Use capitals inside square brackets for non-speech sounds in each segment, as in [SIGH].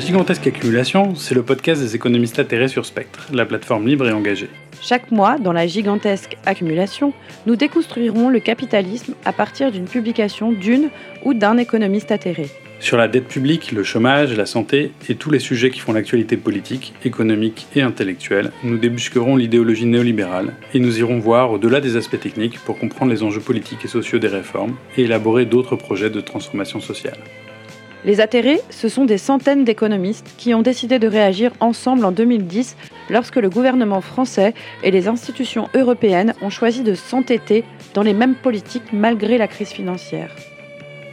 La gigantesque accumulation, c'est le podcast des économistes atterrés sur Spectre, la plateforme libre et engagée. Chaque mois, dans la gigantesque accumulation, nous déconstruirons le capitalisme à partir d'une publication d'une ou d'un économiste atterré. Sur la dette publique, le chômage, la santé et tous les sujets qui font l'actualité politique, économique et intellectuelle, nous débusquerons l'idéologie néolibérale et nous irons voir au-delà des aspects techniques pour comprendre les enjeux politiques et sociaux des réformes et élaborer d'autres projets de transformation sociale. Les atterrés, ce sont des centaines d'économistes qui ont décidé de réagir ensemble en 2010 lorsque le gouvernement français et les institutions européennes ont choisi de s'entêter dans les mêmes politiques malgré la crise financière.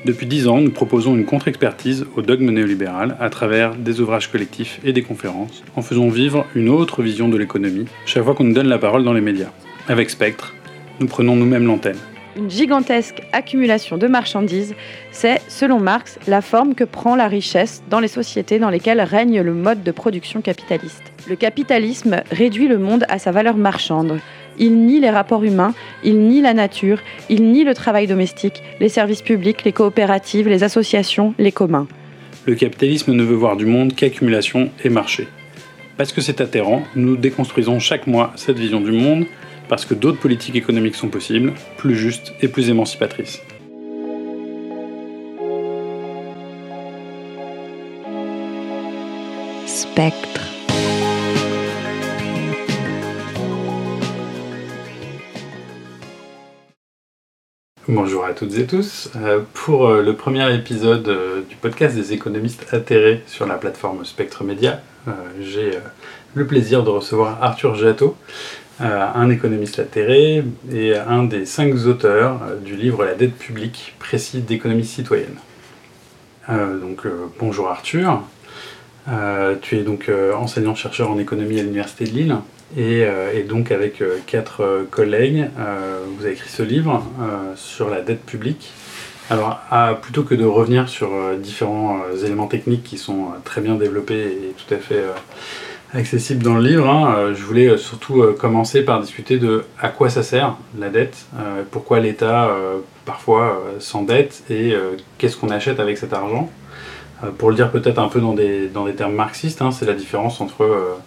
Depuis dix ans, nous proposons une contre-expertise au dogme néolibéral à travers des ouvrages collectifs et des conférences, en faisant vivre une autre vision de l'économie chaque fois qu'on nous donne la parole dans les médias. Avec Spectre, nous prenons nous-mêmes l'antenne. Une gigantesque accumulation de marchandises, c'est, selon Marx, la forme que prend la richesse dans les sociétés dans lesquelles règne le mode de production capitaliste. Le capitalisme réduit le monde à sa valeur marchande. Il nie les rapports humains, il nie la nature, il nie le travail domestique, les services publics, les coopératives, les associations, les communs. Le capitalisme ne veut voir du monde qu'accumulation et marché. Parce que c'est atterrant, nous déconstruisons chaque mois cette vision du monde parce que d'autres politiques économiques sont possibles, plus justes et plus émancipatrices. Spectre. Bonjour à toutes et tous. Euh, pour euh, le premier épisode euh, du podcast des économistes atterrés sur la plateforme Spectre Média, j'ai le plaisir de recevoir Arthur Jatteau, un économiste atterré et un des cinq auteurs du livre La dette publique, précis d'économie citoyenne. donc bonjour Arthur. tu es donc enseignant-chercheur en économie à l'Université de Lille euh, et, donc avec euh, quatre euh, collègues, vous avez écrit ce livre sur la dette publique. Alors, plutôt que de revenir sur différents éléments techniques qui sont très bien développés et tout à fait accessibles dans le livre, hein, je voulais surtout commencer par discuter de à quoi ça sert la dette, pourquoi l'État parfois s'endette et qu'est-ce qu'on achète avec cet argent. pour le dire peut-être un peu dans des, dans des termes marxistes, hein, c'est la différence entre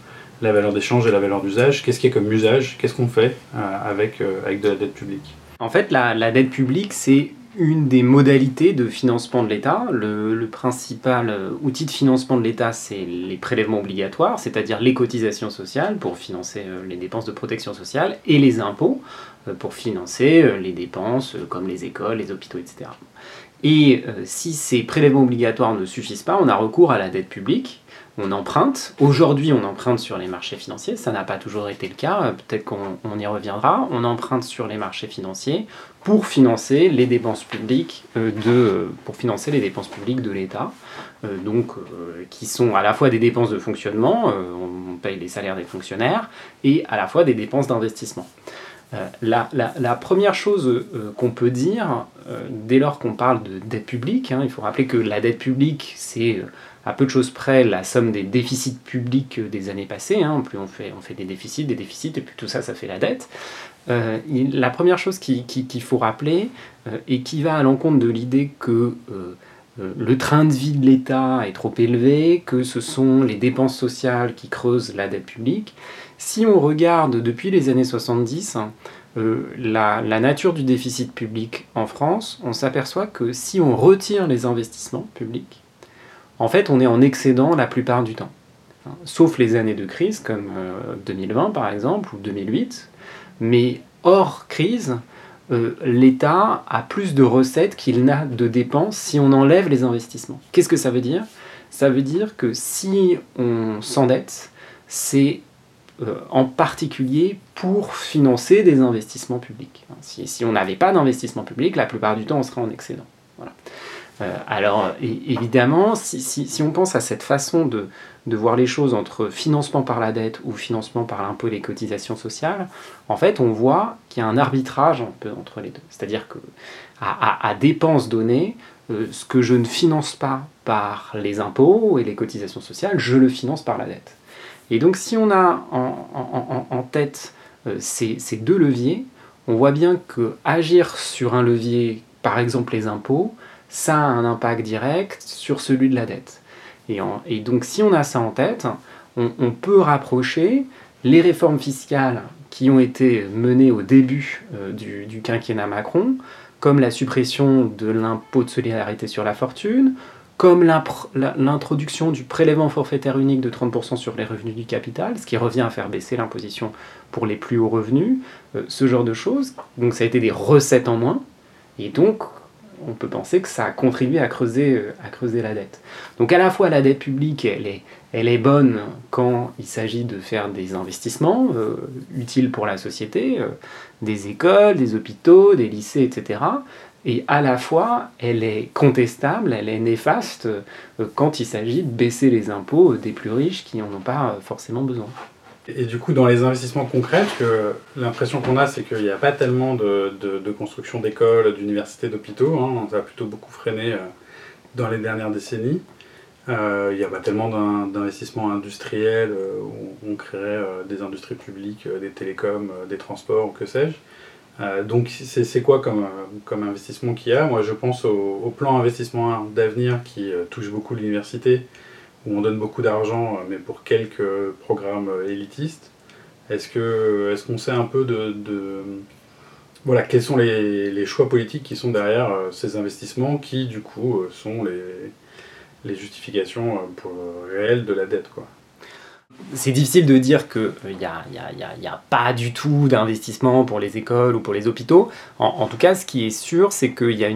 la valeur d'échange et la valeur d'usage. Qu'est-ce qu'il y a comme usage? Qu'est-ce qu'on fait euh, avec, euh, avec de la dette publique? En fait, la, dette publique, c'est une des modalités de financement de l'État. Le, principal euh, outil de financement de l'État, c'est les prélèvements obligatoires, c'est-à-dire les cotisations sociales pour financer les dépenses de protection sociale et les impôts pour financer les dépenses comme les écoles, les hôpitaux, etc. Et si ces prélèvements obligatoires ne suffisent pas, on a recours à la dette publique on emprunte. Aujourd'hui, on emprunte sur les marchés financiers. Ça n'a pas toujours été le cas. Euh, peut-être qu'on y reviendra. On emprunte sur les marchés financiers pour financer les dépenses publiques euh, de, pour financer les dépenses publiques de l'État. Euh, donc, qui sont à la fois des dépenses de fonctionnement, on paye les salaires des fonctionnaires, et à la fois des dépenses d'investissement. La, première chose qu'on peut dire, dès lors qu'on parle de dette publique, hein, il faut rappeler que la dette publique, c'est à peu de choses près la somme des déficits publics des années passées. Hein. Plus on fait, des déficits, des déficits, et puis tout ça, ça fait la dette. Euh, la première chose qu'il faut rappeler, euh, et qui va à l'encontre de l'idée que euh, le train de vie de l'État est trop élevé, que ce sont les dépenses sociales qui creusent la dette publique, si on regarde depuis les années 70, la, la, nature du déficit public en France, on s'aperçoit que si on retire les investissements publics, en fait, on est en excédent la plupart du temps. Hein, sauf les années de crise, comme 2020 euh, par exemple, ou 2008. Mais hors crise, euh, l'État a plus de recettes qu'il n'a de dépenses si on enlève les investissements. Qu'est-ce que ça veut dire? Ça veut dire que si on s'endette, c'est euh, en particulier pour financer des investissements publics. Hein, si, on n'avait pas d'investissement public, la plupart du temps, on serait en excédent. Euh, alors évidemment, si, on pense à cette façon de, voir les choses entre financement par la dette ou financement par l'impôt et les cotisations sociales, en fait on voit qu'il y a un arbitrage entre les deux. C'est-à-dire que à, dépenses données, euh, ce que je ne finance pas par les impôts et les cotisations sociales, je le finance par la dette. Et donc si on a en, tête euh, ces, deux leviers, on voit bien que agir sur un levier, par exemple les impôts, ça a un impact direct sur celui de la dette. Et, donc si on a ça en tête, on, peut rapprocher les réformes fiscales qui ont été menées au début euh, du, quinquennat Macron, comme la suppression de l'impôt de solidarité sur la fortune, comme l'introduction du prélèvement forfaitaire unique de 30% sur les revenus du capital, ce qui revient à faire baisser l'imposition pour les plus hauts revenus, euh, ce genre de choses. Donc ça a été des recettes en moins, et donc on peut penser que ça a contribué à creuser, euh, la dette. Donc à la fois la dette publique, elle est, elle est bonne quand il s'agit de faire des investissements euh, utiles pour la société, des écoles, des hôpitaux, des lycées, etc et à la fois elle est contestable, elle est néfaste euh, quand il s'agit de baisser les impôts des plus riches qui n'en ont pas euh, forcément besoin. Et du coup, dans les investissements concrets, l'impression qu'on a, c'est qu'il n'y a pas tellement de, construction d'écoles, d'universités, d'hôpitaux. Hein, ça a plutôt beaucoup freiné euh, dans les dernières décennies. il n'y a pas tellement d'investissements industriels où on créerait des industries publiques, des télécoms, des transports ou que sais-je. Euh, donc c'est quoi comme, investissement qu'il y a? Moi je pense au, plan investissement d'avenir qui euh, touche beaucoup l'université, où on donne beaucoup d'argent, euh, mais pour quelques programmes élitistes. Est-ce qu'on sait un peu de, Voilà, quels sont les, choix politiques qui sont derrière ces investissements qui du coup sont les, justifications réelles de la dette c'est difficile de dire qu'il n'y a, y a, pas du tout d'investissement pour les écoles ou pour les hôpitaux. En, tout cas, ce qui est sûr, c'est qu'il y, a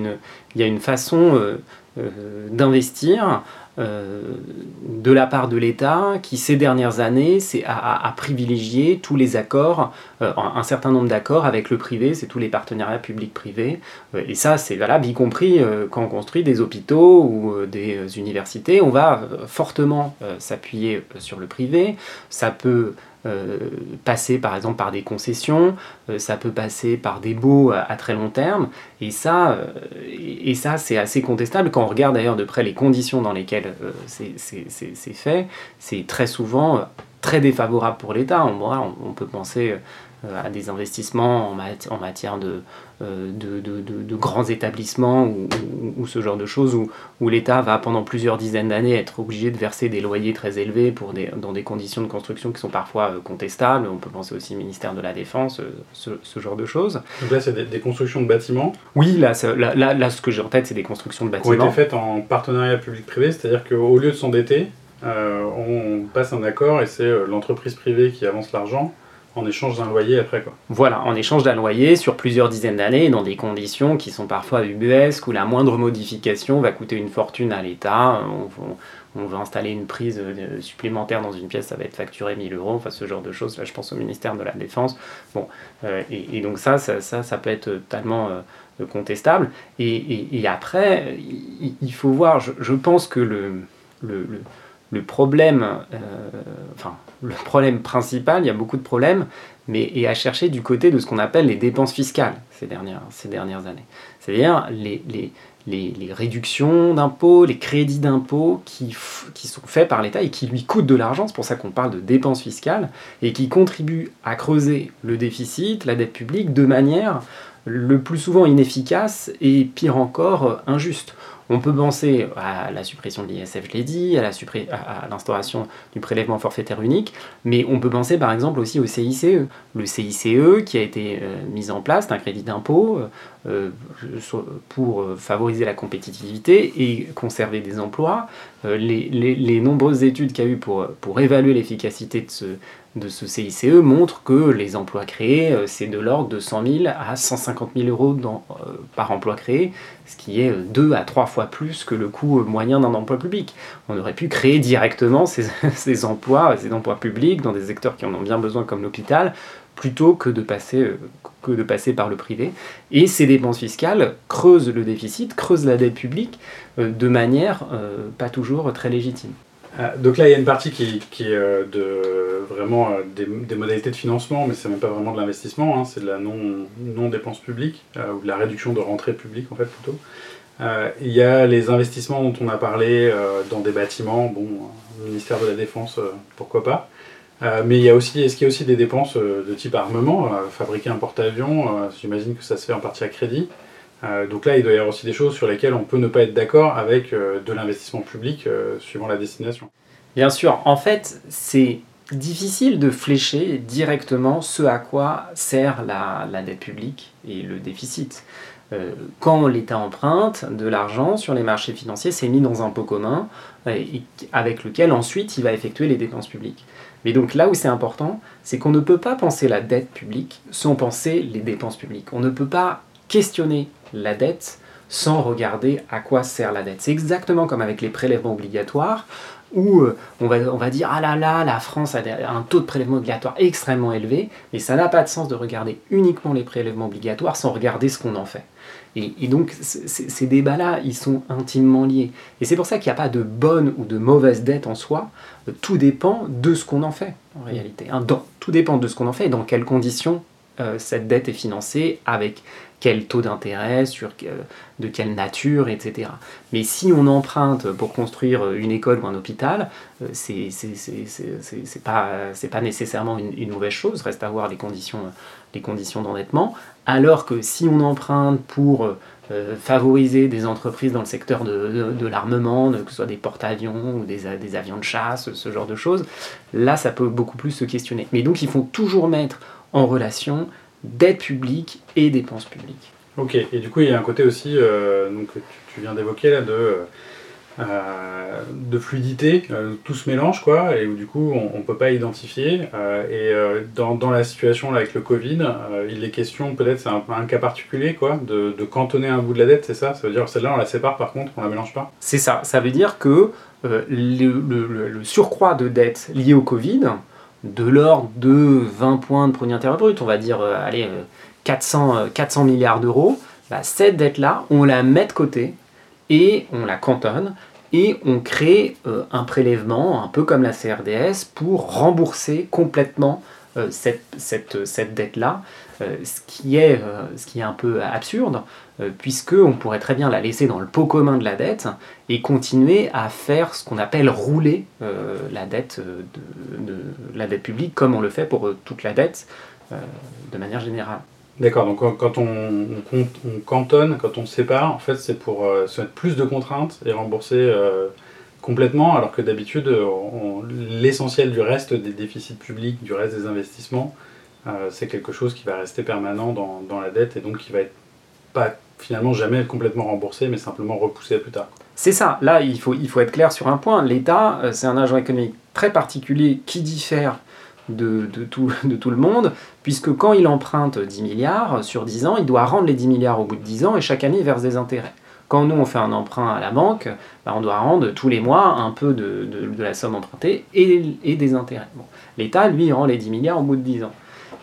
une, façon euh, euh, d'investir euh, de la part de l'État qui, ces dernières années, a, privilégié tous les accords, euh, un certain nombre d'accords avec le privé, c'est tous les partenariats publics-privés. Euh, et ça, c'est valable, y compris quand on construit des hôpitaux ou des universités. On va fortement s'appuyer sur le privé. Ça peut euh, passer par exemple par des concessions, euh, ça peut passer par des baux à, très long terme, et ça, euh, et ça c'est assez contestable. Quand on regarde d'ailleurs de près les conditions dans lesquelles c'est fait, c'est très souvent très défavorable pour l'État. On, on, peut penser à des investissements en, matière de, euh, de, de, de, grands établissements ou, ou, ce genre de choses où, où l'État va pendant plusieurs dizaines d'années être obligé de verser des loyers très élevés pour des, dans des conditions de construction qui sont parfois euh, contestables. On peut penser aussi au ministère de la Défense, euh, ce, ce genre de choses. Donc là, c'est des, constructions de bâtiments Oui, là, là, là, là, ce que j'ai en tête, c'est des constructions de bâtiments. Qui ont été faites en partenariat public-privé, c'est-à-dire qu'au lieu de s'endetter, on passe un accord et c'est l'entreprise privée qui avance l'argent en échange d'un loyer après quoi. Voilà, en échange d'un loyer sur plusieurs dizaines d'années, dans des conditions qui sont parfois ubuesques, où la moindre modification va coûter une fortune à l'État. On, va installer une prise euh, supplémentaire dans une pièce, ça va être facturé 1000 euros, enfin ce genre de choses. Là, je pense au ministère de la Défense. Bon, euh, et, donc ça ça, ça, ça, peut être totalement euh, contestable. Et, après, il, faut voir, je, pense que le enfin, le problème principal, il y a beaucoup de problèmes, mais est à chercher du côté de ce qu'on appelle les dépenses fiscales ces dernières, années. C'est-à-dire les, réductions d'impôts, les crédits d'impôts qui, qui sont faits par l'État et qui lui coûtent de l'argent, c'est pour ça qu'on parle de dépenses fiscales, et qui contribuent à creuser le déficit, la dette publique, de manière le plus souvent inefficace et pire encore injuste. On peut penser à la suppression de l'ISF, je l'ai dit, à l'instauration du prélèvement forfaitaire unique, mais on peut penser par exemple aussi au CICE. Le CICE qui a été euh, mis en place, c'est un crédit d'impôt euh, pour favoriser la compétitivité et conserver des emplois. Euh, les, nombreuses études qu'il y a eu pour évaluer l'efficacité de ce, de ce CICE montrent que les emplois créés, euh, c'est de l'ordre de 100 000 à 150 000 euros euh, par emploi créé, ce qui est deux à trois fois plus que le coût moyen d'un emploi public. On aurait pu créer directement [LAUGHS] ces, emplois, ces emplois publics dans des secteurs qui en ont bien besoin comme l'hôpital, plutôt euh, que de passer par le privé. Et ces dépenses fiscales creusent le déficit, creusent la dette publique de manière pas toujours très légitime. Euh, donc là, il y a une partie qui, est euh, vraiment euh, des, modalités de financement, mais c'est même pas vraiment de l'investissement, hein, c'est de la non-dépense publique, ou de la réduction de rentrée publique en fait plutôt. il y a les investissements dont on a parlé dans des bâtiments, bon, ministère de la Défense, pourquoi pas. mais il y a aussi, est-ce qu'il y a aussi des dépenses de type armement, fabriquer un porte-avions, j'imagine que ça se fait en partie à crédit. Euh, donc là, il doit y avoir aussi des choses sur lesquelles on peut ne pas être d'accord avec euh, de l'investissement public euh, suivant la destination. Bien sûr, en fait, c'est difficile de flécher directement ce à quoi sert la, dette publique et le déficit. Quand l'État emprunte de l'argent sur les marchés financiers, c'est mis dans un pot commun avec lequel ensuite il va effectuer les dépenses publiques. Mais donc là où c'est important, c'est qu'on ne peut pas penser la dette publique sans penser les dépenses publiques. On ne peut pas questionner la dette sans regarder à quoi sert la dette. C'est exactement comme avec les prélèvements obligatoires où euh, on, va, dire ah là là, la France a un taux de prélèvement obligatoire extrêmement élevé, mais ça n'a pas de sens de regarder uniquement les prélèvements obligatoires sans regarder ce qu'on en fait. Et, donc ces débats-là, ils sont intimement liés. Et c'est pour ça qu'il n'y a pas de bonne ou de mauvaise dette en soi. Tout dépend de ce qu'on en fait, en réalité. Hein, dans- tout dépend de ce qu'on en fait et dans quelles conditions euh, cette dette est financée, avec quel taux d'intérêt, que- de quelle nature, etc. Mais si on emprunte pour construire une école ou un hôpital, euh, c'est pas, pas nécessairement une, mauvaise chose, reste à voir les conditions, d'endettement. Alors que si on emprunte pour euh, favoriser des entreprises dans le secteur de, l'armement, que ce soit des porte-avions ou des, des avions de chasse, ce genre de choses, là ça peut beaucoup plus se questionner. Mais donc il faut toujours mettre en relation dette publique et dépenses publiques. Ok, et du coup, il y a un côté aussi, euh, donc, que tu, tu viens d'évoquer là, de, euh, de fluidité, euh, tout se mélange, quoi, et où du coup, on ne peut pas identifier. euh, et euh, dans, dans la situation là, avec le Covid, euh, il est question, peut-être, c'est un, un cas particulier, quoi, de, de cantonner un bout de la dette, c'est ça? Ça veut dire celle-là, on la sépare par contre, on la mélange pas? C'est ça, ça veut dire que euh, le, le- le- le surcroît de dette lié au Covid, de l'ordre de 20 points de produit intérieur brut, on va dire euh, allez, euh, 400, euh, 400 milliards d'euros, bah, cette dette-là, on la met de côté et on la cantonne et on crée euh, un prélèvement, un peu comme la CRDS, pour rembourser complètement euh, cette, dette-là, euh, ce, qui est, euh, ce qui est un peu absurde, euh, puisque on pourrait très bien la laisser dans le pot commun de la dette et continuer à faire ce qu'on appelle rouler euh, la, dette euh, de, de- la dette publique, comme on le fait pour euh, toute la dette euh, de manière générale. D'accord, donc quand- on, cantonne, quand on sépare, en fait, c'est pour euh, se mettre plus de contraintes et rembourser euh, complètement, alors que d'habitude, euh, l'essentiel du reste des déficits publics, du reste des investissements, euh, c'est quelque chose qui va rester permanent dans, la dette et donc qui va être pas finalement jamais complètement remboursé, mais simplement repoussé plus tard. C'est ça, là il faut, il faut être clair sur un point. L'État, euh, c'est un agent économique très particulier qui diffère de, tout, [LAUGHS] de tout le monde, puisque quand il emprunte 10 milliards sur 10 ans, il doit rendre les 10 milliards au bout de 10 ans et chaque année il verse des intérêts. Quand nous on fait un emprunt à la banque, bah, on doit rendre tous les mois un peu de, la somme empruntée et, des intérêts. L'État, lui, rend les 10 milliards au bout de 10 ans.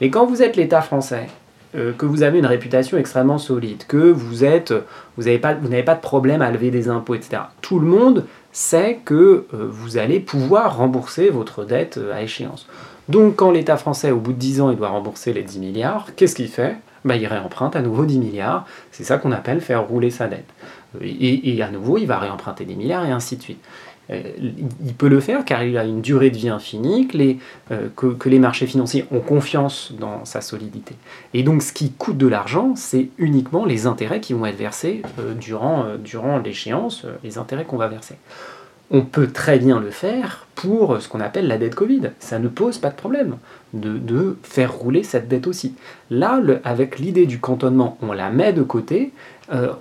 Et quand vous êtes l'État français, euh, que vous avez une réputation extrêmement solide, que vous êtes, vous n'avez pas, de problème à lever des impôts, etc. Tout le monde sait que euh, vous allez pouvoir rembourser votre dette euh, à échéance. Donc quand l'État français, au bout de 10 ans, il doit rembourser les 10 milliards, qu'est-ce qu'il fait? Bah, Il réemprunte à nouveau 10 milliards. C'est ça qu'on appelle faire rouler sa dette. Et, et à nouveau, il va réemprunter des milliards et ainsi de suite. Euh, il peut le faire car il a une durée de vie infinie, que les, euh, que, les marchés financiers ont confiance dans sa solidité. Et donc ce qui coûte de l'argent, c'est uniquement les intérêts qui vont être versés euh, durant, l'échéance, les intérêts qu'on va verser. On peut très bien le faire pour ce qu'on appelle la dette Covid. Ça ne pose pas de problème de, de faire rouler cette dette aussi. Là, avec l'idée du cantonnement, on la met de côté euh,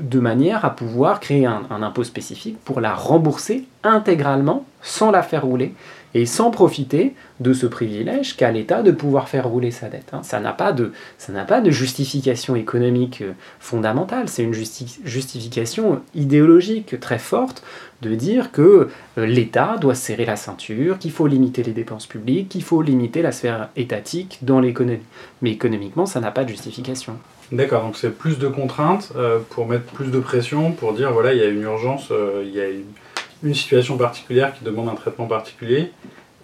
de manière à pouvoir créer un, impôt spécifique pour la rembourser intégralement sans la faire rouler et sans profiter de ce privilège qu'a l'État de pouvoir faire rouler sa dette. hein. Ça n'a pas de, justification économique euh, fondamentale, c'est une justi- justification idéologique très forte de dire que euh, l'État doit serrer la ceinture, qu'il faut limiter les dépenses publiques, qu'il faut limiter la sphère étatique dans l'économie. Mais économiquement, ça n'a pas de justification. D'accord, donc c'est plus de contraintes euh, pour mettre plus de pression, pour dire voilà, il y a une urgence, euh, il y a une, situation particulière qui demande un traitement particulier,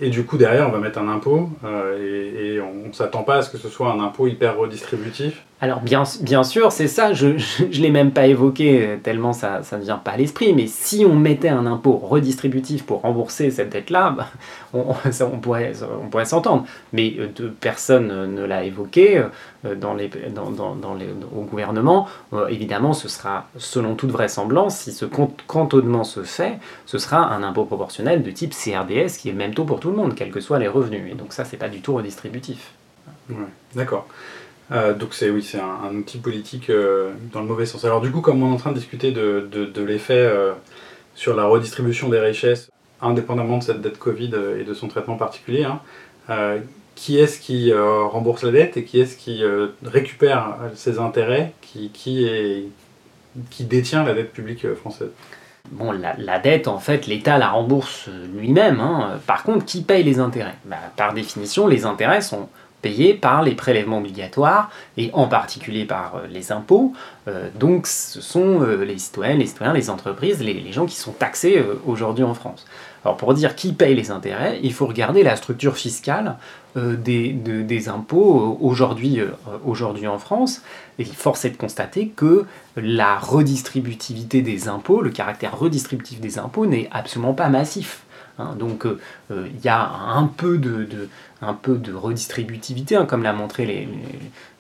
et du coup derrière on va mettre un impôt, euh, et, et on ne s'attend pas à ce que ce soit un impôt hyper redistributif. Alors bien, sûr, c'est ça, je ne l'ai même pas évoqué euh, tellement ça ne vient pas à l'esprit, mais si on mettait un impôt redistributif pour rembourser cette dette-là, bah, on, [LAUGHS] pourrait, s'entendre. Mais euh, personne ne l'a évoqué euh, au gouvernement. évidemment, ce sera, selon toute vraisemblance, si ce cantonnement se fait, ce sera un impôt proportionnel de type CRDS qui est même taux pour tout le monde, quels que soient les revenus. Et donc ça, c'est pas du tout redistributif. D'accord. Euh, donc c'est oui, c'est un, outil politique euh, dans le mauvais sens. Alors du coup, comme on est en train de discuter de, de, l'effet euh, sur la redistribution des richesses, indépendamment de cette dette Covid et de son traitement particulier, hein, qui est-ce qui rembourse la dette et qui est-ce qui récupère ses intérêts, qui, qui, détient la dette publique française? Bon, la, la, dette, en fait, l'État la rembourse lui-même. Hein. Par contre, qui paye les intérêts? Bah, Par définition, les intérêts sont payés par les prélèvements obligatoires et en particulier par euh, les impôts. Euh, donc ce sont euh, les citoyens, les citoyens, les entreprises, les, gens qui sont taxés aujourd'hui en France. Alors pour dire qui paye les intérêts, il faut regarder la structure fiscale des, impôts aujourd'hui aujourd'hui en France. Et force est de constater que la redistributivité des impôts, le caractère redistributif des impôts n'est absolument pas massif. Hein. donc il y a un peu de, un peu de redistributivité, hein, comme l'a montré les,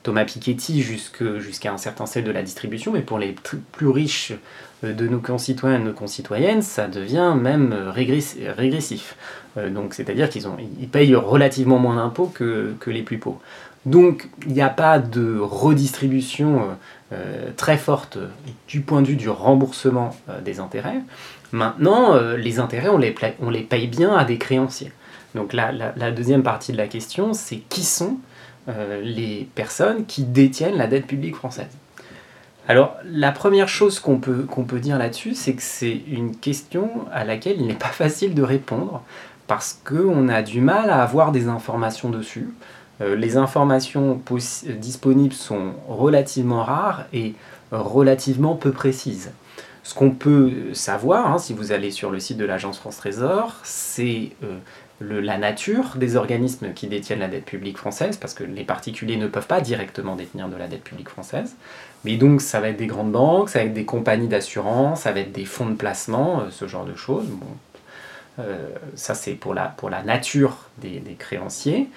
Thomas Piketty jusqu'à un certain seuil de la distribution, mais pour les plus riches euh, de nos concitoyens et nos concitoyennes, ça devient même euh, régressif. Euh, donc c'est-à-dire qu'ils ils payent relativement moins d'impôts que, les plus pauvres. Donc il n'y a pas de redistribution très forte du point de vue du remboursement des intérêts. Maintenant, les intérêts, on les paye bien à des créanciers. Donc la, deuxième partie de la question, c'est qui sont euh, les personnes qui détiennent la dette publique française? Alors, la première chose qu'on peut, peut dire là-dessus, c'est que c'est une question à laquelle il n'est pas facile de répondre parce qu'on a du mal à avoir des informations dessus. Euh, les informations disponibles sont relativement rares et relativement peu précises. Ce qu'on peut savoir, hein, si vous allez sur le site de l'Agence France Trésor, c'est euh, la nature des organismes qui détiennent la dette publique française, parce que les particuliers ne peuvent pas directement détenir de la dette publique française. Mais donc ça va être des grandes banques, ça va être des compagnies d'assurance, ça va être des fonds de placement, euh, ce genre de choses. Euh, ça c'est pour la, pour la nature des, créanciers.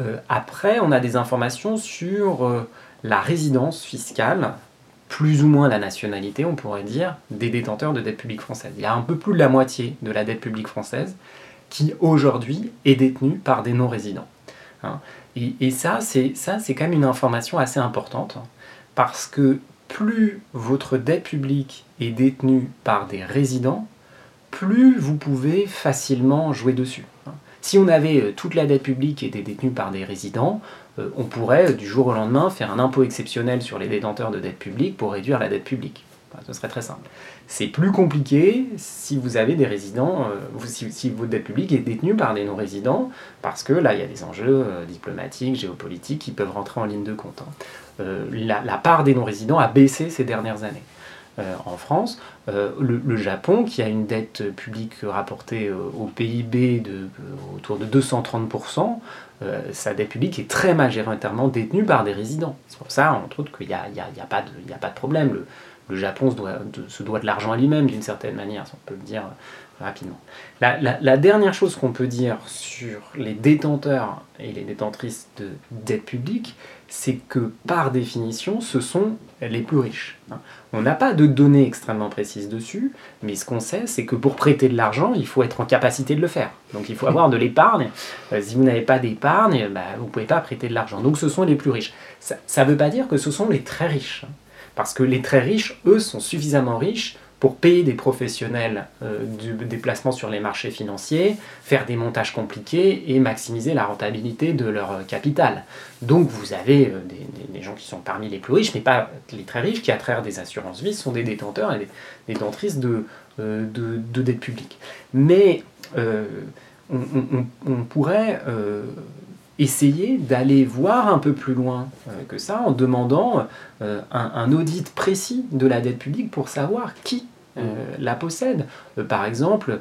Euh, après, on a des informations sur la résidence fiscale, plus ou moins la nationalité, on pourrait dire, des détenteurs de dette publique française. Il y a un peu plus de la moitié de la dette publique française qui aujourd'hui est détenu par des non-résidents. Hein. Et, ça, c'est ça, c'est quand même une information assez importante, parce que plus votre dette publique est détenue par des résidents, plus vous pouvez facilement jouer dessus. Hein. Si on avait euh, toute la dette publique qui était détenue par des résidents, euh, on pourrait du jour au lendemain faire un impôt exceptionnel sur les détenteurs de dette publique pour réduire la dette publique. Ce serait très simple. C'est plus compliqué si vous avez des résidents, euh, si, votre dette publique est détenue par des non-résidents, parce que là, il y a des enjeux euh, diplomatiques, géopolitiques qui peuvent rentrer en ligne de compte. Hein. Euh, la, part des non-résidents a baissé ces dernières années. en France, le, Japon, qui a une dette publique rapportée au PIB de, autour de 230%, sa dette publique est très majoritairement détenue par des résidents. C'est pour ça, entre autres, qu'il n'y a, pas de problème. Le Japon se doit de, l'argent à lui-même d'une certaine manière, si on peut le dire euh, rapidement. La, dernière chose qu'on peut dire sur les détenteurs et les détentrices de dette publique, c'est que par définition, ce sont les plus riches. Hein. On n'a pas de données extrêmement précises dessus, mais ce qu'on sait, c'est que pour prêter de l'argent, il faut être en capacité de le faire. Donc il faut avoir de l'épargne. Euh, si vous n'avez pas d'épargne, bah, vous ne pouvez pas prêter de l'argent. Donc ce sont les plus riches. Ça ne veut pas dire que ce sont les très riches. Parce que les très riches, eux, sont suffisamment riches pour payer des professionnels euh, du déplacement sur les marchés financiers, faire des montages compliqués et maximiser la rentabilité de leur euh, capital. Donc vous avez euh, des, gens qui sont parmi les plus riches, mais pas les très riches, qui à travers des assurances vie sont des détenteurs et des détentrices de, dettes publiques. Mais on, pourrait essayer d'aller voir un peu plus loin euh, que ça en demandant euh, un, audit précis de la dette publique pour savoir qui euh, mmh. la possède. par exemple,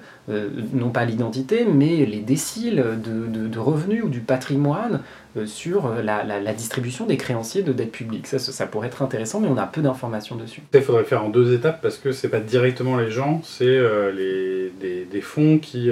non pas l'identité, mais les déciles de, revenus ou du patrimoine sur euh, la, distribution des créanciers de dette publique. Ça, ça, pourrait être intéressant, mais on a peu d'informations dessus. Il faudrait faire en deux étapes parce que c'est pas directement les gens, c'est euh, les, des, fonds qui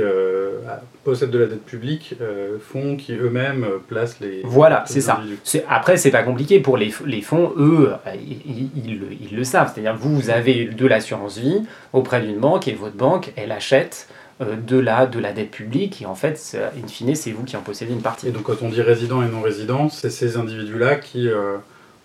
possèdent de la dette publique, fonds qui eux-mêmes placent les. Voilà, c'est ça. Après, c'est pas compliqué pour les, les fonds, eux, ils, ils, le savent. C'est-à-dire, vous, vous avez de l'assurance vie auprès d'une banque et votre banque, elle achète euh, de la, de la dette publique et en fait, in fine, c'est vous qui en possédez une partie. Et donc quand on dit résident et non résident, c'est ces individus-là qui euh,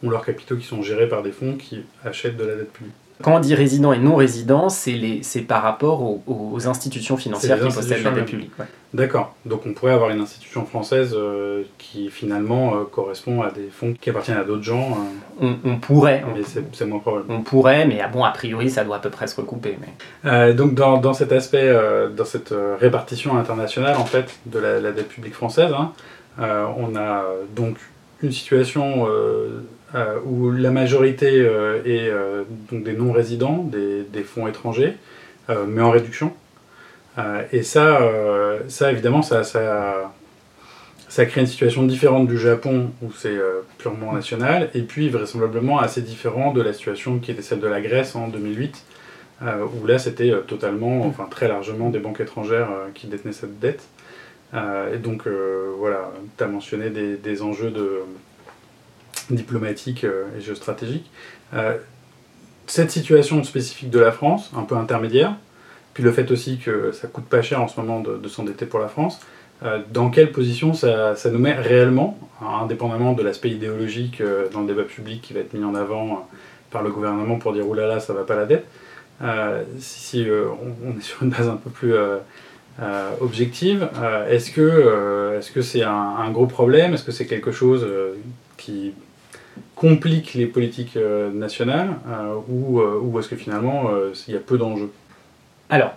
ont leurs capitaux qui sont gérés par des fonds qui achètent de la dette publique. Quand on dit résident et non résident, c'est par rapport aux, institutions financières qui possèdent la dette publique. D'accord. Donc on pourrait avoir une institution française euh, qui finalement euh, correspond à des fonds qui appartiennent à d'autres gens. Euh. On, pourrait. Mais c'est moins probable. On pourrait, mais ah bon, a priori, ça doit à peu près se recouper. Mais... donc dans, dans, cet aspect, dans cette répartition internationale en fait de la, dette publique française, hein, on a donc une situation euh, où la majorité euh, est euh, donc des non-résidents, des, des, fonds étrangers, mais en réduction. et ça, ça évidemment, ça, ça, ça, crée une situation différente du Japon, où c'est purement national, et puis vraisemblablement assez différent de la situation qui était celle de la Grèce en 2008, où là c'était totalement, enfin très largement des banques étrangères qui détenaient cette dette. et donc voilà, tu as mentionné des, des enjeux de diplomatique euh, et géostratégique. Euh, cette situation spécifique de la France, un peu intermédiaire, puis le fait aussi que ça coûte pas cher en ce moment de, s'endetter pour la France, euh, dans quelle position ça, nous met réellement, indépendamment de l'aspect idéologique dans le débat public qui va être mis en avant par le gouvernement pour dire oulala, ça va pas la dette, si, on, est sur une base un peu plus objective, est-ce que c'est -ce c'est un, gros problème? Est-ce que c'est quelque chose qui complique les politiques euh, nationales euh, ou, euh, ou est-ce que finalement il y a peu d'enjeux? Alors,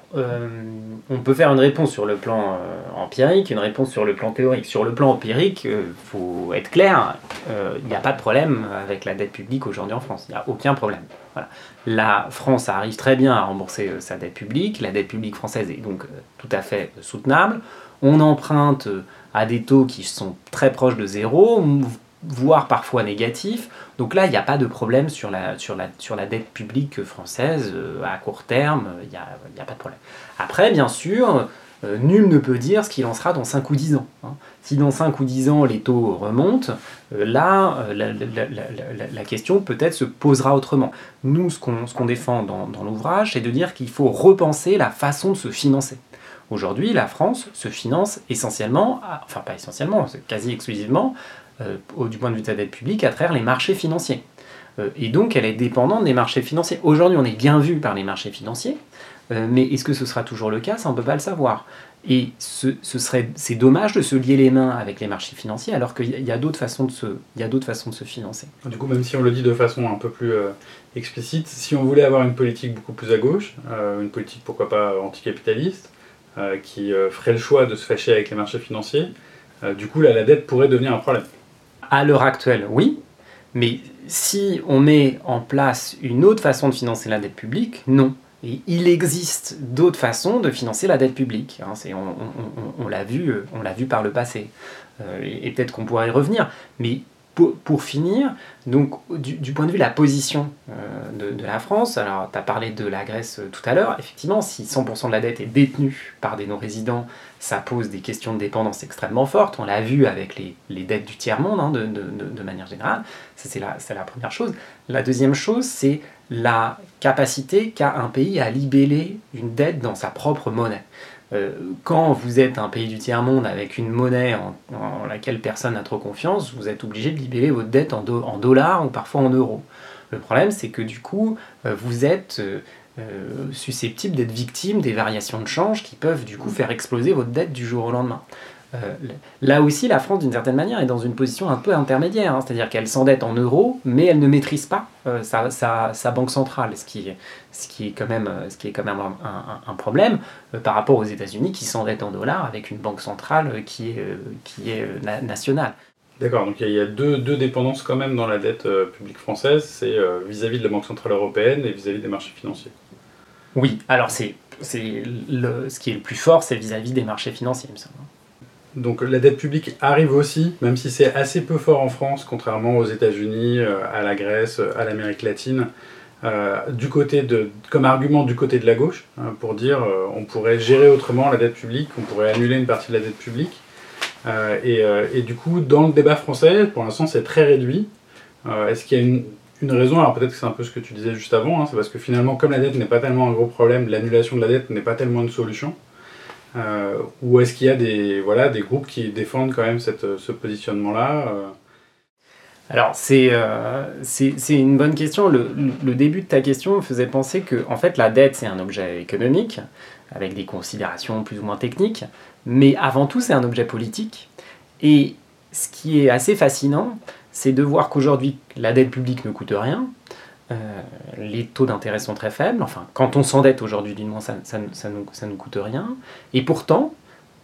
on peut faire une réponse sur le plan empirique, une réponse sur le plan théorique. Sur le plan empirique, il faut être clair, il n'y a pas de problème avec la dette publique aujourd'hui en France. Il n'y a aucun problème. La France arrive très bien à rembourser sa dette publique. La dette publique française est donc tout à fait soutenable. On emprunte à des taux qui sont très proches de zéro voire parfois négatif. Donc là, il n'y a pas de problème sur la, sur la, sur la dette publique française euh, à court terme, il n'y a, a, pas de problème. Après, bien sûr, euh, nul ne peut dire ce qu'il en sera dans 5 ou 10 ans. Hein. Si dans 5 ou 10 ans les taux remontent, euh, là, la, la, question peut-être se posera autrement. Nous, ce qu'on défend dans, dans l'ouvrage, c'est de dire qu'il faut repenser la façon de se financer. Aujourd'hui, la France se finance essentiellement, enfin pas essentiellement, quasi exclusivement, euh, du point de vue de sa dette publique à travers les marchés financiers. Euh, et donc elle est dépendante des marchés financiers. Aujourd'hui on est bien vu par les marchés financiers, euh, mais est-ce que ce sera toujours le cas? Ça on ne peut pas le savoir. Et ce, c'est dommage de se lier les mains avec les marchés financiers alors qu'il y a d'autres façons de se, il y a d'autres façons de se financer. Du coup, même si on le dit de façon un peu plus explicite, si on voulait avoir une politique beaucoup plus à gauche, une politique pourquoi pas anticapitaliste, qui ferait le choix de se fâcher avec les marchés financiers, du coup la dette pourrait devenir un problème. À l'heure actuelle, oui, mais si on met en place une autre façon de financer la dette publique, non. Et il existe d'autres façons de financer la dette publique. Hein, on, vu, euh, on l'a vu par le passé. Euh, et peut-être qu'on pourrait y revenir. Mais pour, finir, du, point de vue de la position euh, de, la France, alors tu as parlé de la Grèce euh, tout à l'heure, effectivement, si 100% de la dette est détenue par des non-résidents, ça pose des questions de dépendance extrêmement fortes. On l'a vu avec les, dettes du tiers-monde hein, de, manière générale. C'est la, la première chose. La deuxième chose, c'est la capacité qu'a un pays à libeller une dette dans sa propre monnaie. Euh, quand vous êtes un pays du tiers-monde avec une monnaie en, laquelle personne n'a trop confiance, vous êtes obligé de libérer votre dette en, dollars ou parfois en euros. Le problème, c'est que du coup, euh, vous êtes euh, susceptible d'être victime des variations de change qui peuvent du coup faire exploser votre dette du jour au lendemain. Euh, là aussi, la France, d'une certaine manière, est dans une position un peu intermédiaire, hein. c'est-à-dire qu'elle s'endette en euros, mais elle ne maîtrise pas euh, sa, banque centrale, ce qui, ce qui est quand même, euh, ce qui est quand même un, problème par rapport aux États-Unis qui s'endettent en dollars avec une banque centrale qui est, qui est nationale. D'accord, donc il y a deux, deux, dépendances quand même dans la dette publique française, c'est vis-à-vis de la Banque Centrale Européenne et vis-à-vis des marchés financiers. Oui, alors c'est, ce qui est le plus fort, c'est vis-à-vis des marchés financiers, il me semble. Donc la dette publique arrive aussi, même si c'est assez peu fort en France, contrairement aux États-Unis, à la Grèce, à l'Amérique latine. de, comme argument du côté de la gauche, hein, pour dire on pourrait gérer autrement la dette publique, on pourrait annuler une partie de la dette publique. Et, du coup, dans le débat français, pour l'instant, c'est très réduit. Est-ce qu'il y a une, une raison, alors peut-être que c'est un peu ce que tu disais juste avant, hein, c'est parce que finalement, comme la dette n'est pas tellement un gros problème, l'annulation de la dette n'est pas tellement une solution. Euh, ou est-ce qu'il y a des, voilà, des groupes qui défendent quand même cette, ce positionnement-là euh Alors, c'est euh, une bonne question. Le, le, début de ta question me faisait penser que en fait, la dette, c'est un objet économique, avec des considérations plus ou moins techniques, mais avant tout, c'est un objet politique. Et ce qui est assez fascinant, c'est de voir qu'aujourd'hui, la dette publique ne coûte rien, euh, les taux d'intérêt sont très faibles, enfin, quand on s'endette aujourd'hui, du moins, ça, ça, ça, nous, coûte rien, et pourtant,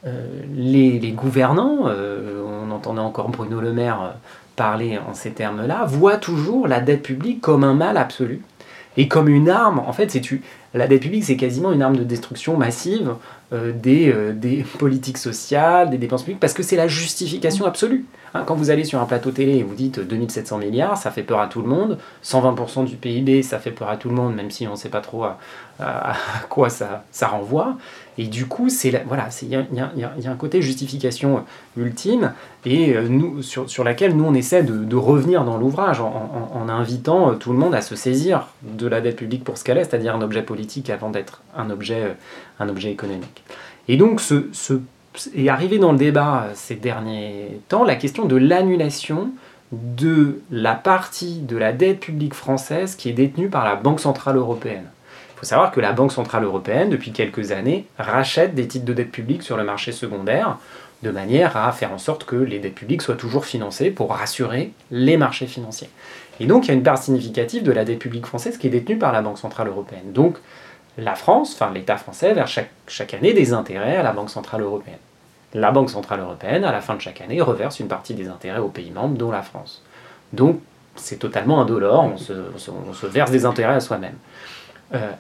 euh, les, les, gouvernants, euh, on entendait encore Bruno Le Maire parler en ces termes-là, voient toujours la dette publique comme un mal absolu et comme une arme. En fait, c'est la dette publique, c'est quasiment une arme de destruction massive des, des [LAUGHS] politiques sociales, des dépenses publiques, parce que c'est la justification absolue. Hein, quand vous allez sur un plateau télé et vous dites 2700 milliards, ça fait peur à tout le monde. 120% du PIB, ça fait peur à tout le monde, même si on ne sait pas trop à, quoi ça, ça, renvoie. Et du coup, voilà, il y, a, un côté justification ultime et euh, nous, sur, sur laquelle nous on essaie de, revenir dans l'ouvrage en, invitant euh, tout le monde à se saisir de la dette publique pour ce qu'elle est, c'est-à-dire un objet politique avant d'être un objet, euh, un objet économique. Et donc ce est arrivé dans le débat ces derniers temps la question de l'annulation de la partie de la dette publique française qui est détenue par la Banque Centrale Européenne. Il faut savoir que la Banque Centrale Européenne, depuis quelques années, rachète des titres de dette publique sur le marché secondaire de manière à faire en sorte que les dettes publiques soient toujours financées pour rassurer les marchés financiers. Et donc il y a une part significative de la dette publique française qui est détenue par la Banque Centrale Européenne. Donc la France, enfin l'État français, verse chaque, année des intérêts à la Banque Centrale Européenne. La Banque Centrale Européenne, à la fin de chaque année, reverse une partie des intérêts aux pays membres, dont la France. Donc c'est totalement indolore, on se, on, se, verse des intérêts à soi-même. Euh,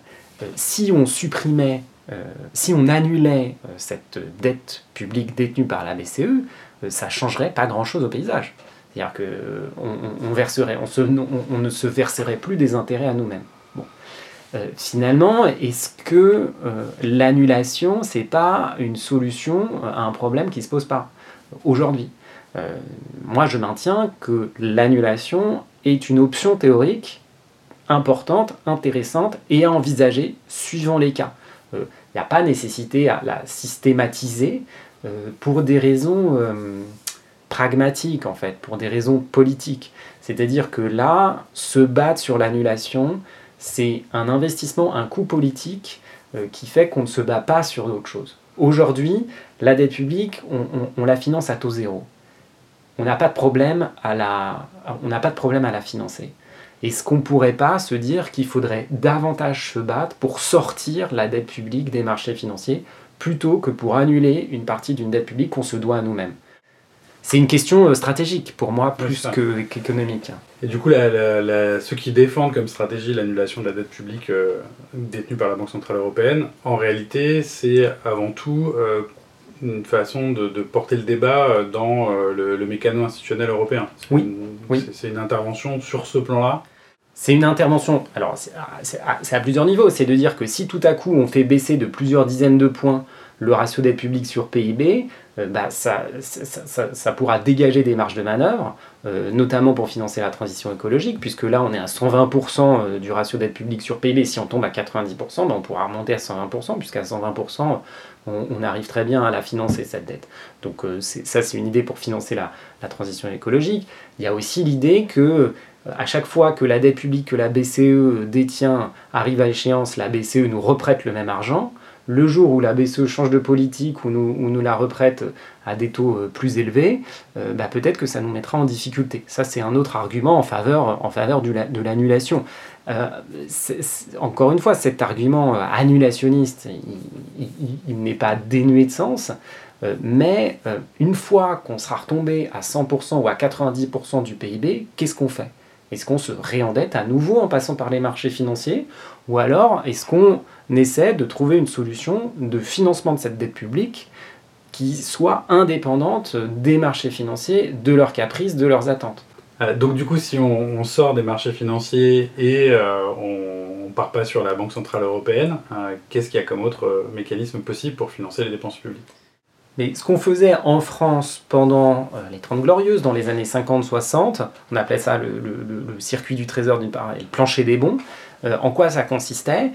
euh, si on supprimait, euh, si on annulait cette dette publique détenue par la BCE, ça changerait pas grand-chose au paysage. C'est-à-dire qu'on on, verserait, on, ne se verserait plus des intérêts à nous-mêmes. Euh, finalement, est-ce que euh, l'annulation, c'est pas une solution à un problème qui se pose pas aujourd'hui? Moi, je maintiens que l'annulation est une option théorique importante, intéressante et à envisager suivant les cas. Il n'y a pas nécessité à la systématiser pour des raisons pragmatiques, en fait, pour des raisons politiques. C'est-à-dire que là, se battre sur l'annulation, c'est un investissement, un coût politique euh, qui fait qu'on ne se bat pas sur d'autres choses. Aujourd'hui, la dette publique, on, la finance à taux zéro. On n'a on n'a pas de problème à la financer. Est-ce qu'on ne pourrait pas se dire qu'il faudrait davantage se battre pour sortir la dette publique des marchés financiers plutôt que pour annuler une partie d'une dette publique qu'on se doit à nous-mêmes? C'est une question euh, stratégique pour moi plus qu'économique. Et du coup, ceux qui défendent comme stratégie l'annulation de la dette publique euh, détenue par la Banque Centrale Européenne, en réalité, c'est avant tout euh, une façon de, porter le débat dans le, le mécano institutionnel européen. Oui. C'est une intervention sur ce plan-là. C'est une intervention, alors c'est à plusieurs niveaux, c'est de dire que si tout à coup on fait baisser de plusieurs dizaines de points le ratio dette publique sur PIB, euh, bah, ça, ça, pourra dégager des marges de manœuvre, euh, notamment pour financer la transition écologique, puisque là on est à 120% euh, du ratio dette publique sur PIB. Si on tombe à 90%, bah, on pourra remonter à 120%, puisqu'à 120%, on, arrive très bien à la financer, cette dette. Donc ça c'est une idée pour financer la, transition écologique. Il y a aussi l'idée que à chaque fois que la dette publique que la BCE détient arrive à échéance, la BCE nous reprête le même argent le jour où la BCE change de politique, ou nous, la reprête à des taux euh, plus élevés, euh, bah, peut-être que ça nous mettra en difficulté. Ça, c'est un autre argument en faveur, en faveur de l'annulation. Euh, encore une fois, cet argument annulationniste, il, n'est pas dénué de sens, mais une fois qu'on sera retombé à 100% ou à 90% du PIB, qu'est-ce qu'on fait? Est-ce qu'on se réendette à nouveau en passant par les marchés financiers Ou alors est-ce qu'on essaie de trouver une solution de financement de cette dette publique qui soit indépendante des marchés financiers, de leurs caprices, de leurs attentes? Euh, donc du coup, si on, sort des marchés financiers et euh, on, ne part pas sur la Banque Centrale Européenne, euh, qu'est-ce qu'il y a comme autre mécanisme possible pour financer les dépenses publiques? Mais ce qu'on faisait en France pendant les Trente Glorieuses, dans les années 50-60, on appelait ça le, circuit du trésor d'une part, et le plancher des bons, en quoi ça consistait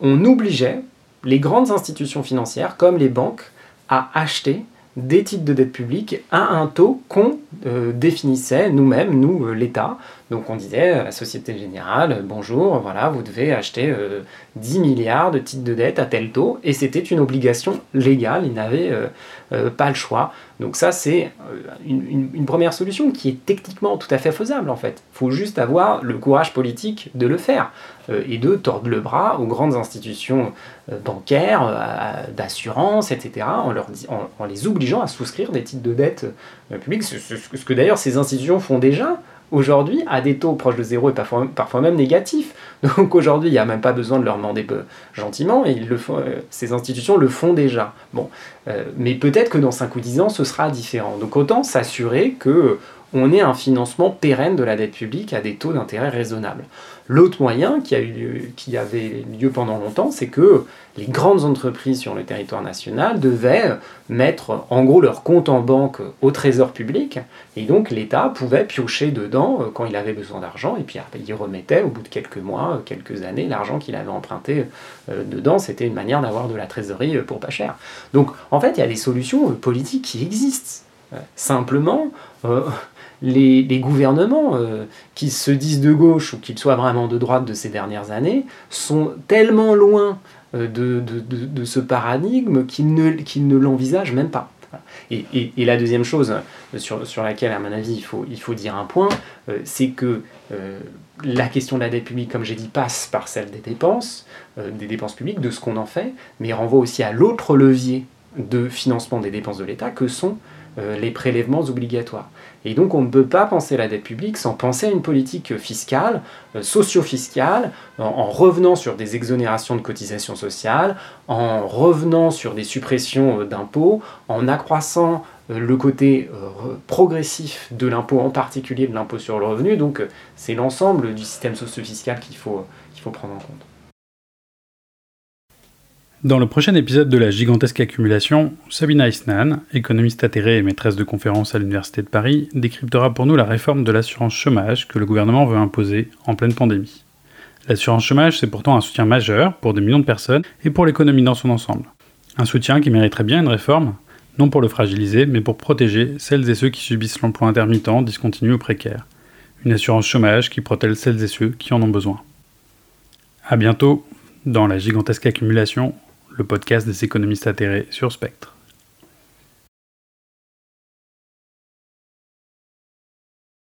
On obligeait les grandes institutions financières, comme les banques, à acheter des titres de dette publique à un taux qu'on euh, définissait nous-mêmes, nous, euh, l'État. Donc on disait à la Société Générale, bonjour, voilà, vous devez acheter 10 euh, milliards de titres de dette à tel taux, et c'était une obligation légale, ils n'avaient pas le choix. Donc ça, c'est une, une, première solution qui est techniquement tout à fait faisable en fait. Il faut juste avoir le courage politique de le faire et de tordre le bras aux grandes institutions bancaires, d'assurance, etc., en, les obligeant à souscrire des titres de dette publics, ce, ce que d'ailleurs ces institutions font déjà aujourd'hui à des taux proches de zéro et parfois, même négatifs. [LAUGHS] Donc aujourd'hui, il n'y a même pas besoin de leur demander gentiment, et euh, ces institutions le font déjà. Euh, mais peut-être que dans 5 ou 10 ans, ce sera différent. Donc autant s'assurer que on ait un financement pérenne de la dette publique à des taux d'intérêt raisonnables. L'autre moyen qui, a eu qui avait lieu pendant longtemps, c'est que les grandes entreprises sur le territoire national devaient mettre en gros leur compte en banque au trésor public, et donc l'État pouvait piocher dedans euh, quand il avait besoin d'argent, et puis il remettait au bout de quelques mois, quelques années, l'argent qu'il avait emprunté euh, dedans. C'était une manière d'avoir de la trésorerie euh, pour pas cher. Donc en fait, il y a des solutions politiques qui existent. Simplement, les, gouvernements euh, qui se disent de gauche ou qu'ils soient vraiment de droite de ces dernières années sont tellement loin euh, de, ce paradigme qu'ils ne, l'envisagent même pas. Et, la deuxième chose euh, sur, laquelle, à mon avis, il faut dire un point, c'est que la question de la dette publique, comme j'ai dit, passe par celle des dépenses, des dépenses publiques, de ce qu'on en fait, mais renvoie aussi à l'autre levier de financement des dépenses de l'État que sont les prélèvements obligatoires. Et donc on ne peut pas penser la dette publique sans penser à une politique fiscale, euh, socio-fiscale, en, revenant sur des exonérations de cotisations sociales, en revenant sur des suppressions euh, d'impôts, en accroissant euh, le côté progressif de l'impôt, en particulier de l'impôt sur le revenu. Donc c'est l'ensemble du système socio-fiscal qu'il faut, qu'il faut prendre en compte. Dans le prochain épisode de la gigantesque accumulation, Sabina Isnan, économiste atterrée et maîtresse de conférences à l'Université de Paris, décryptera pour nous la réforme de l'assurance chômage que le gouvernement veut imposer en pleine pandémie. L'assurance chômage, c'est pourtant un soutien majeur pour des millions de personnes et pour l'économie dans son ensemble. Un soutien qui mériterait bien une réforme, non pour le fragiliser, mais pour protéger celles et ceux qui subissent l'emploi intermittent, discontinu ou précaire. Une assurance chômage qui protège celles et ceux qui en ont besoin. A bientôt dans la gigantesque accumulation le podcast des économistes atterrés sur Spectre.